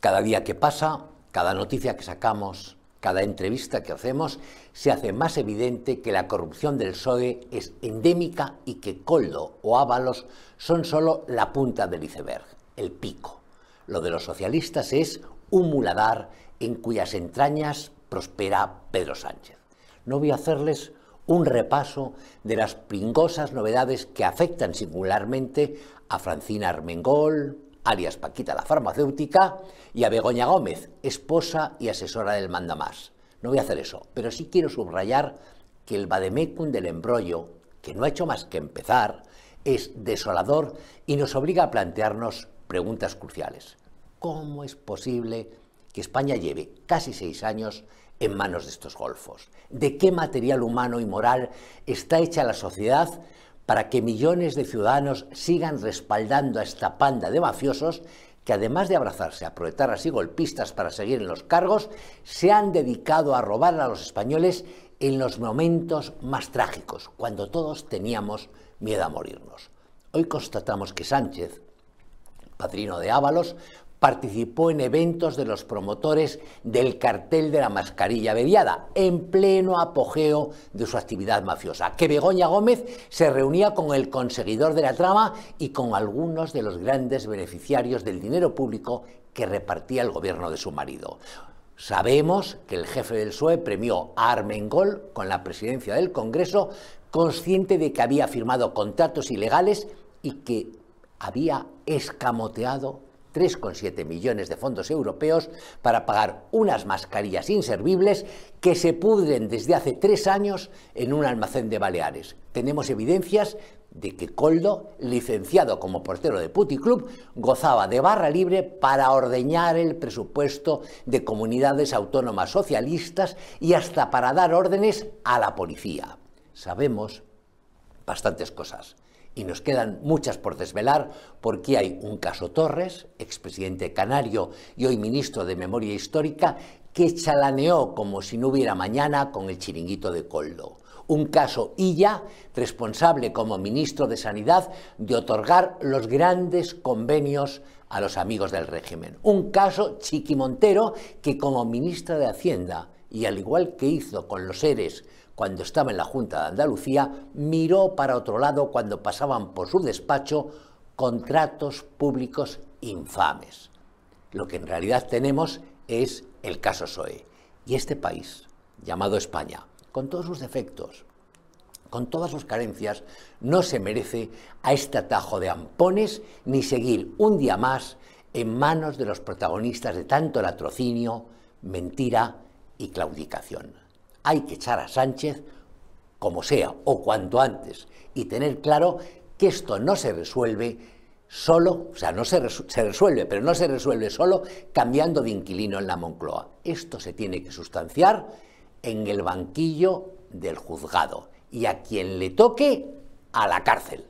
Cada día que pasa, cada noticia que sacamos, cada entrevista que hacemos, se hace más evidente que la corrupción del PSOE es endémica y que Coldo o Ábalos son solo la punta del iceberg, el pico. Lo de los socialistas es un muladar en cuyas entrañas prospera Pedro Sánchez. No voy a hacerles un repaso de las pringosas novedades que afectan singularmente a Francina Armengol, alias Paquita la farmacéutica, y a Begoña Gómez, esposa y asesora del mandamás. No voy a hacer eso, pero sí quiero subrayar que el vademecum del embrollo, que no ha hecho más que empezar, es desolador y nos obliga a plantearnos preguntas cruciales. ¿Cómo es posible que España lleve casi seis años en manos de estos golfos? ¿De qué material humano y moral está hecha la sociedad para que millones de ciudadanos sigan respaldando a esta panda de mafiosos que además de abrazarse a proletarras y golpistas para seguir en los cargos, se han dedicado a robar a los españoles en los momentos más trágicos, cuando todos teníamos miedo a morirnos. Hoy constatamos que Sánchez, padrino de Ábalos, participó en eventos de los promotores del cartel de la mascarilla averiada, en pleno apogeo de su actividad mafiosa, que Begoña Gómez se reunía con el conseguidor de la trama y con algunos de los grandes beneficiarios del dinero público que repartía el gobierno de su marido. Sabemos que el jefe del PSOE premió a Armengol con la presidencia del Congreso, consciente de que había firmado contratos ilegales y que había escamoteado 3,7 millones de fondos europeos para pagar unas mascarillas inservibles que se pudren desde hace tres años en un almacén de Baleares. Tenemos evidencias de que Coldo, licenciado como portero de Club, gozaba de barra libre para ordeñar el presupuesto de comunidades autónomas socialistas y hasta para dar órdenes a la policía. Sabemos bastantes cosas y nos quedan muchas por desvelar porque hay un caso Torres, expresidente canario y hoy ministro de Memoria Histórica, que chalaneó como si no hubiera mañana con el chiringuito de Coldo. Un caso Illa, responsable como ministro de Sanidad de otorgar los grandes convenios a los amigos del régimen. Un caso Chiqui Montero, que como ministra de Hacienda, y al igual que hizo con los seres cuando estaba en la Junta de Andalucía, miró para otro lado cuando pasaban por su despacho contratos públicos infames. Lo que en realidad tenemos es el caso SOE. Y este país, llamado España, con todos sus defectos, con todas sus carencias, no se merece a este atajo de ampones ni seguir un día más en manos de los protagonistas de tanto latrocinio, mentira y claudicación hay que echar a Sánchez como sea o cuanto antes y tener claro que esto no se resuelve solo, o sea, no se, se, resuelve, pero no se resuelve solo cambiando de inquilino en la Moncloa. Esto se tiene que sustanciar en el banquillo del juzgado y a quien le toque a la cárcel.